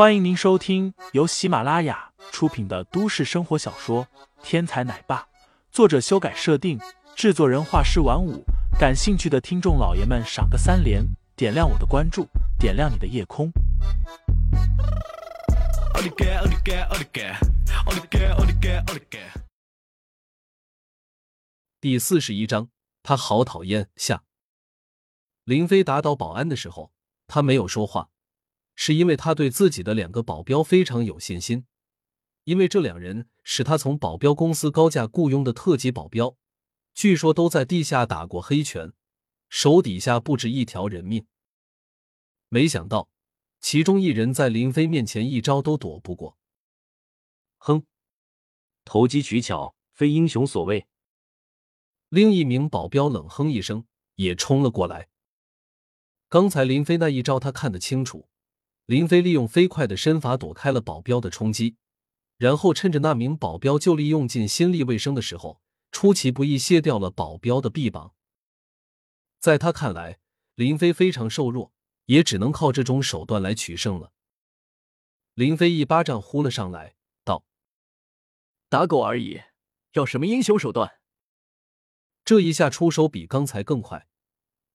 欢迎您收听由喜马拉雅出品的都市生活小说《天才奶爸》，作者修改设定，制作人画师晚舞。感兴趣的听众老爷们，赏个三连，点亮我的关注，点亮你的夜空。第四十一章，他好讨厌。下，林飞打倒保安的时候，他没有说话，是因为他对自己的两个保镖非常有信心，因为这两人是他从保镖公司高价雇佣的特级保镖，据说都在地下打过黑拳，手底下不止一条人命。没想到，其中一人在林飞面前一招都躲不过。哼，投机取巧，非英雄所为。另一名保镖冷哼一声，也冲了过来。刚才林飞那一招，他看得清楚。林飞利用飞快的身法躲开了保镖的冲击，然后趁着那名保镖就利用尽心力未生的时候，出其不意卸掉了保镖的臂膀。在他看来，林飞非常瘦弱，也只能靠这种手段来取胜了。林飞一巴掌呼了上来，道：“打狗而已，要什么英雄手段？”这一下出手比刚才更快。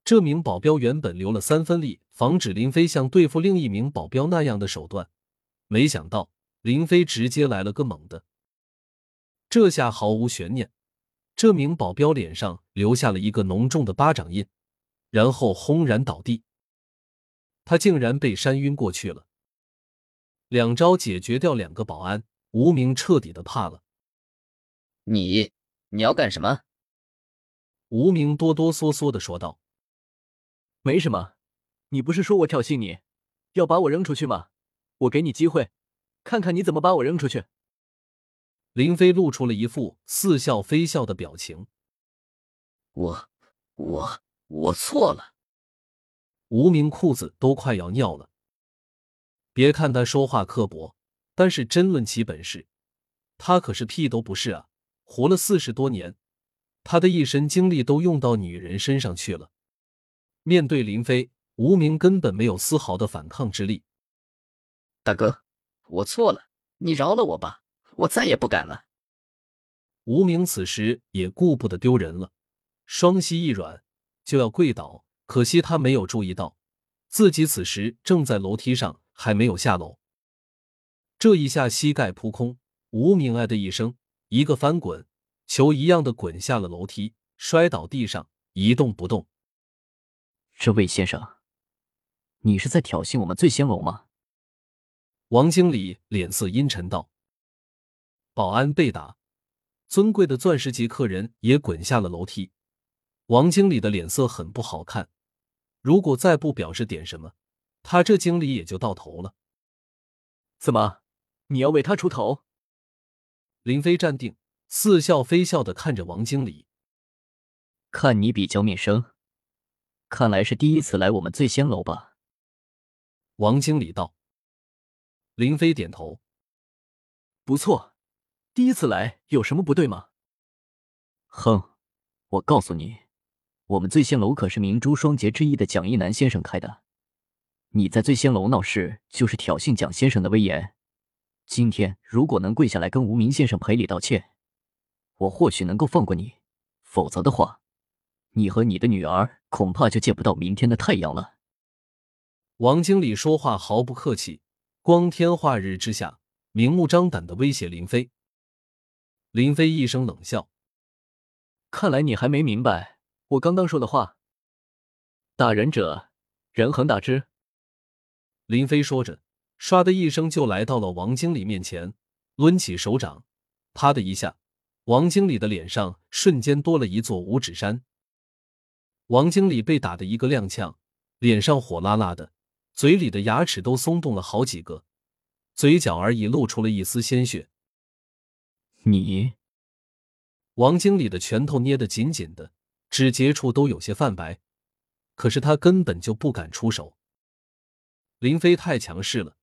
这名保镖原本留了三分力，防止林飞像对付另一名保镖那样的手段，没想到林飞直接来了个猛的。这下毫无悬念，这名保镖脸上留下了一个浓重的巴掌印，然后轰然倒地。他竟然被扇晕过去了。两招解决掉两个保安，无名彻底的怕了。你你要干什么？无名哆哆嗦嗦的说道：“没什么，你不是说我挑衅你，要把我扔出去吗？我给你机会，看看你怎么把我扔出去。”林飞露出了一副似笑非笑的表情。“我我我错了。”无名裤子都快要尿了。别看他说话刻薄，但是真论起本事，他可是屁都不是啊！活了四十多年。他的一身精力都用到女人身上去了。面对林飞，无名根本没有丝毫的反抗之力。大哥，我错了，你饶了我吧，我再也不敢了。无名此时也顾不得丢人了，双膝一软就要跪倒，可惜他没有注意到自己此时正在楼梯上，还没有下楼。这一下膝盖扑空，无名哎的一声，一个翻滚。球一样的滚下了楼梯，摔倒地上一动不动。这位先生，你是在挑衅我们醉仙楼吗？王经理脸色阴沉道。保安被打，尊贵的钻石级客人也滚下了楼梯。王经理的脸色很不好看，如果再不表示点什么，他这经理也就到头了。怎么，你要为他出头？林飞站定。似笑非笑的看着王经理，看你比较面生，看来是第一次来我们醉仙楼吧？王经理道。林飞点头，不错，第一次来有什么不对吗？哼，我告诉你，我们醉仙楼可是明珠双杰之一的蒋一南先生开的，你在醉仙楼闹事就是挑衅蒋先生的威严。今天如果能跪下来跟无名先生赔礼道歉。我或许能够放过你，否则的话，你和你的女儿恐怕就见不到明天的太阳了。王经理说话毫不客气，光天化日之下，明目张胆的威胁林飞。林飞一声冷笑：“看来你还没明白我刚刚说的话。打人者，人恒打之。”林飞说着，唰的一声就来到了王经理面前，抡起手掌，啪的一下。王经理的脸上瞬间多了一座五指山。王经理被打的一个踉跄，脸上火辣辣的，嘴里的牙齿都松动了好几个，嘴角而已露出了一丝鲜血。你，王经理的拳头捏得紧紧的，指节处都有些泛白，可是他根本就不敢出手。林飞太强势了，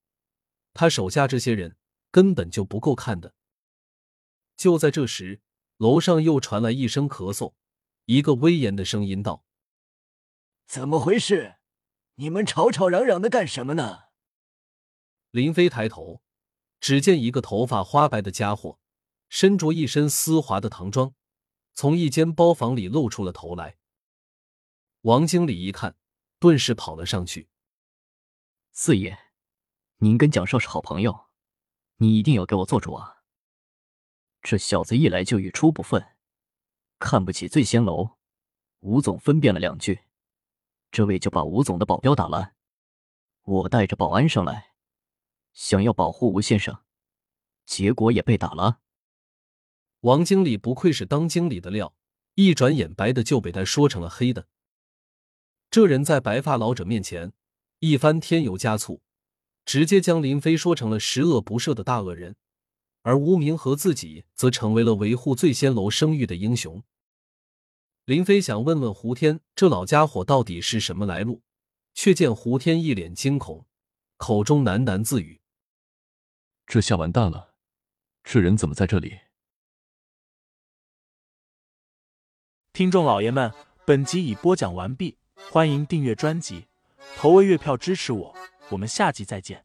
他手下这些人根本就不够看的。就在这时，楼上又传来一声咳嗽，一个威严的声音道：“怎么回事？你们吵吵嚷嚷的干什么呢？”林飞抬头，只见一个头发花白的家伙，身着一身丝滑的唐装，从一间包房里露出了头来。王经理一看，顿时跑了上去：“四爷，您跟蒋少是好朋友，你一定要给我做主啊！这小子一来就语出不愤，看不起醉仙楼。”吴总分辨了两句，这位就把吴总的保镖打了。我带着保安上来，想要保护吴先生，结果也被打了。王经理不愧是当经理的料，一转眼白的就被他说成了黑的。这人在白发老者面前一番添油加醋，直接将林飞说成了十恶不赦的大恶人，而吴明和自己则成为了维护醉仙楼声誉的英雄。林飞想问问胡天，这老家伙到底是什么来路，却见胡天一脸惊恐，口中喃喃自语：“这下完蛋了，这人怎么在这里？”听众老爷们，本集已播讲完毕，欢迎订阅专辑，投喂月票支持我，我们下集再见。